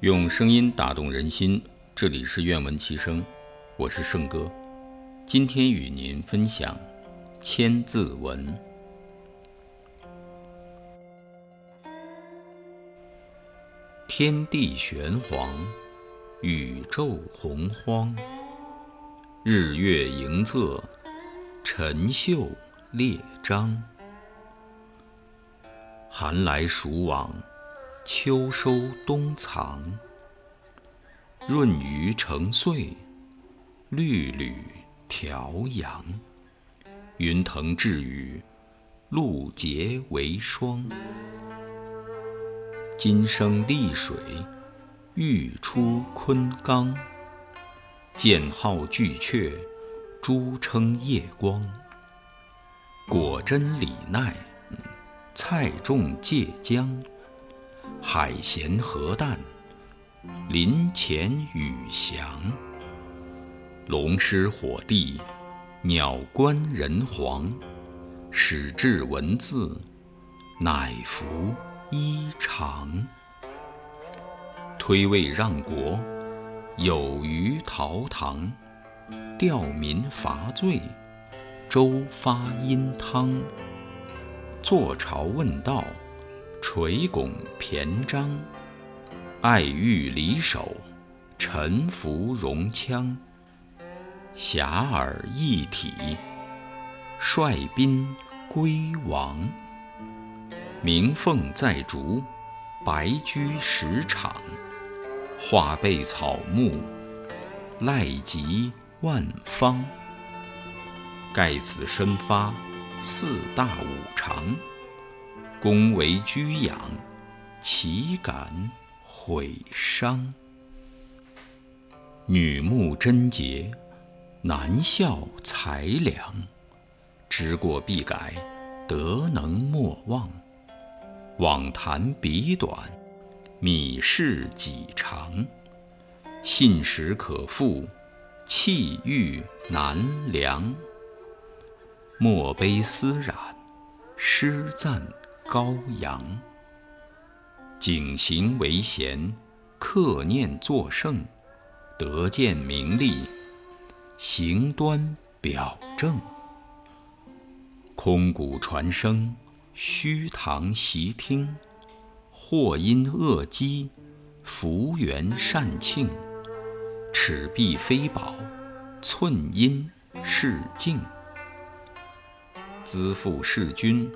用声音打动人心，这里是愿闻其声，我是圣哥。今天与您分享《千字文》：天地玄黄，宇宙洪荒，日月盈仄，辰宿列张。寒来暑往，秋收冬藏。润余成岁，律吕调阳。云腾致雨，露结为霜。金生丽水，玉出昆冈。剑号巨阙，珠称夜光。果真李奈。菜种芥姜，海咸河淡，林潜雨翔。龙师火帝，鸟官人皇，始制文字，乃服衣裳。推位让国，有虞陶唐，吊民伐罪，周发殷汤。坐朝问道，垂拱骈章；爱欲离手，臣服戎羌。遐迩一体，率宾归王。鸣凤在竹，白驹食场。化被草木，赖及万方。盖此身发。四大五常，恭为居养，岂敢毁伤？女慕贞洁，男效才良。知过必改，德能莫忘。妄谈彼短，米事己长。信实可复，气欲难量。墨悲丝染，诗赞高扬。景行为贤，克念作圣，得见名利，行端表正。空谷传声，虚堂习听。祸因恶积，福缘善庆。尺璧非宝，寸阴是镜。资父事君，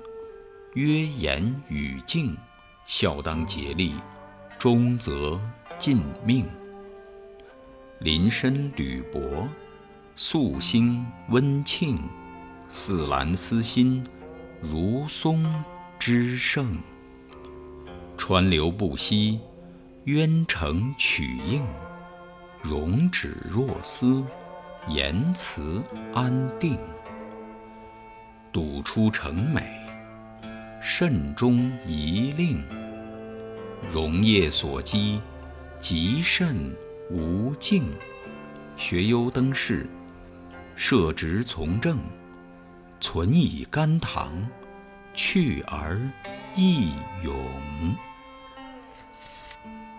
曰言与敬，孝当竭力，忠则尽命。林深履薄，素兴温庆，似兰思心，如松之盛。川流不息，渊成曲应，容止若思，言辞安定。笃出诚美，慎终遗令。荣业所积，极甚无尽。学优登仕，设职从政，存以甘棠，去而益勇。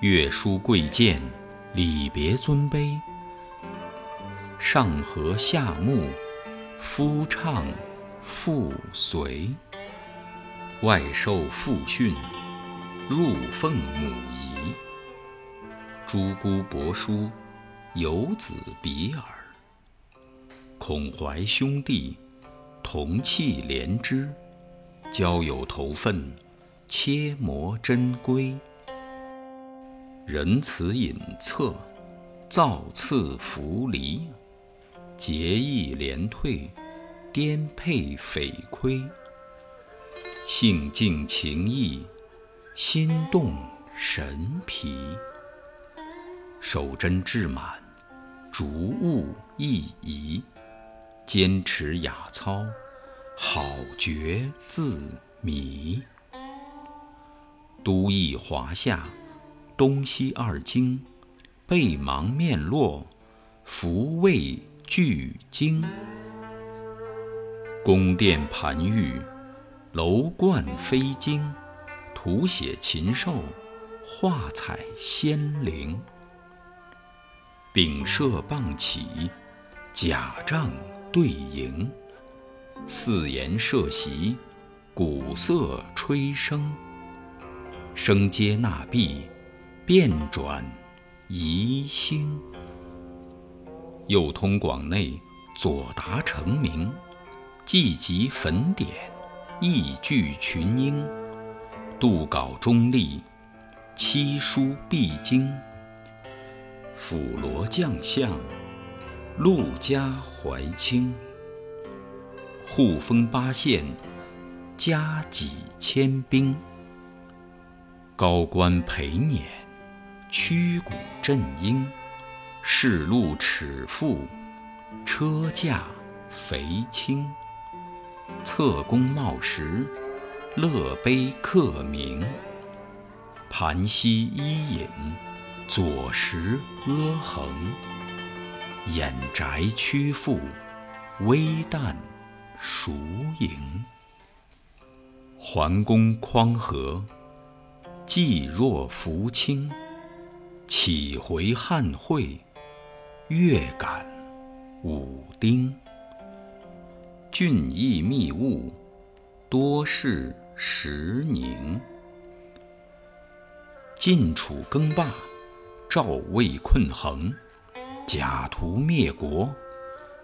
月书贵贱，礼别尊卑。上和下睦，夫唱。妇随，外受父训，入奉母仪。诸姑伯叔，有子比尔。孔怀兄弟，同气连枝。交友投分，切磨珍贵。仁慈隐恻，造次弗离。节义廉退。颠沛匪亏，性静情逸，心动神疲。守贞志满，逐物意移。坚持雅操，好觉自迷。都邑华夏，东西二京，背芒面落，福位俱精。宫殿盘郁，楼观飞鲸，图写禽兽，画彩仙灵。丙射棒起，甲仗对营。四筵设席，鼓瑟吹笙。升阶纳币，变转移星。右通广内，左达成名。既集焚典，亦聚群英。杜稿中立，七书必经。辅罗将相，陆家怀清。护封八县，加几千兵。高官陪辇，驱鼓振缨。士路尺富，车驾肥轻。侧弓冒石，乐碑刻名。盘膝依隐，左石阿衡。掩宅曲阜，微旦熟盈。桓公匡和，济若扶倾。岂回汉会，月感武丁。峻邑密雾，多事时宁。晋楚更霸，赵魏困衡。假途灭国，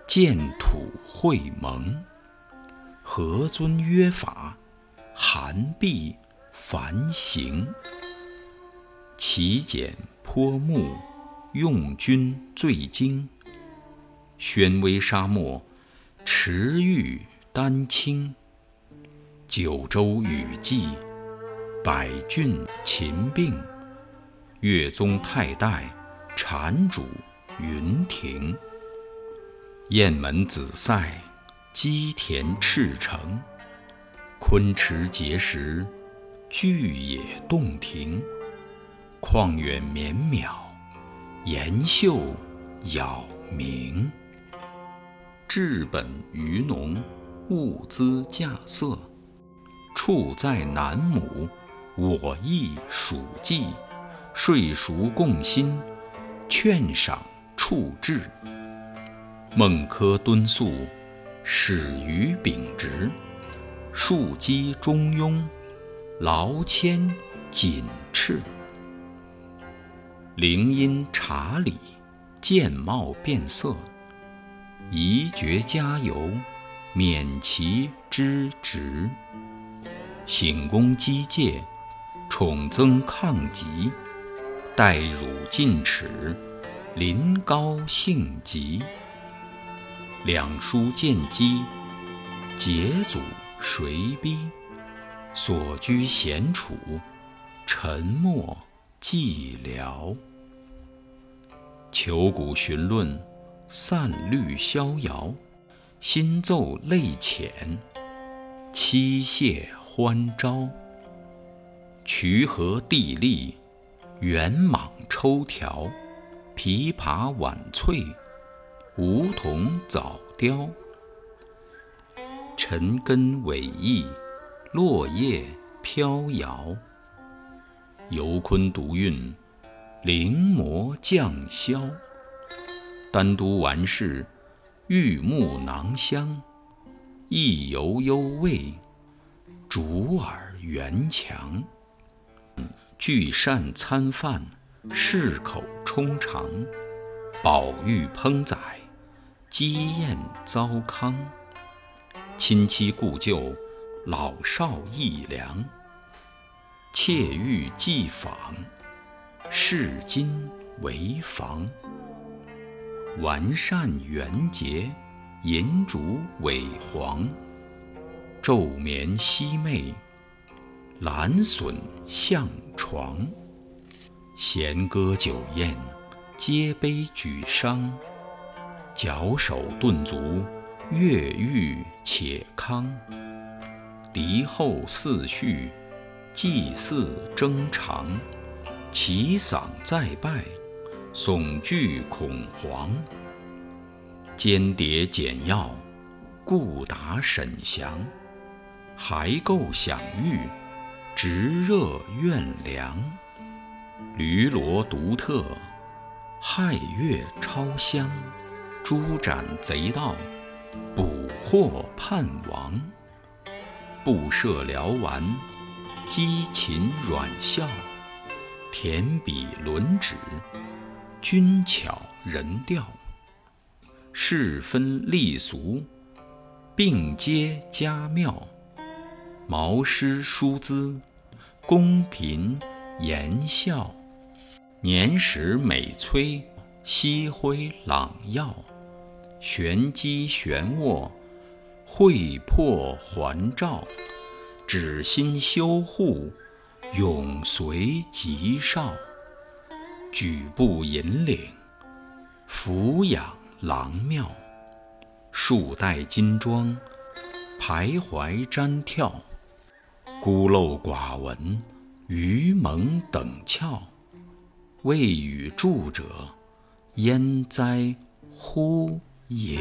建土会盟。何尊约法，韩必繁行。齐简颇牧，用军最精。宣威沙漠。池玉丹青，九州雨霁，百郡秦并。岳宗太代，禅主云亭。雁门紫塞，鸡田赤城。昆池碣石，巨野洞庭。旷远绵邈，岩秀杳冥。治本于农，物资稼穑。处在南亩，我亦属稷。税熟共薪，劝赏处置。孟轲敦素，始于秉直。庶几中庸，劳谦谨斥。灵音察理，见貌变色。宜绝加油，免其之职。省公机戒，宠增抗疾。待汝进齿，临高兴极。两书见机，节祖谁逼？所居闲处，沉默寂寥。求古寻论。散绿逍遥，新奏泪浅；七谢欢招，渠河地利，圆蟒抽条，琵琶晚翠，梧桐早凋。尘根委翼，落叶飘摇。游昆独韵，临摹降霄。丹都完事，玉木囊香，意犹幽味，竹耳圆墙。聚膳餐饭，适口充肠。宝玉烹宰，鸡宴糟糠。亲戚故旧，老少益良。妾欲寄访，视今为房。完善圆洁，银烛萎黄。昼眠夕寐，兰笋向床。弦歌酒宴，皆杯举觞。矫首顿足，越欲且康。敌后四序，祭祀征长。齐嗓再拜。悚惧恐惶，间谍简要，故达沈详。还构享誉，直热怨凉。驴骡独特，亥月超香，诛斩贼盗，捕获叛王。布设辽丸，激秦阮孝，填笔轮指，均巧人调。世分立俗，并皆佳妙。毛诗书资，公平言笑。年时美催，夕辉朗耀。玄机玄握，会破环照。指心修护，永随吉少。举步引领，俯仰廊庙。数带金装，徘徊瞻眺。孤陋寡闻，愚蒙等窍。未与著者，焉哉乎也！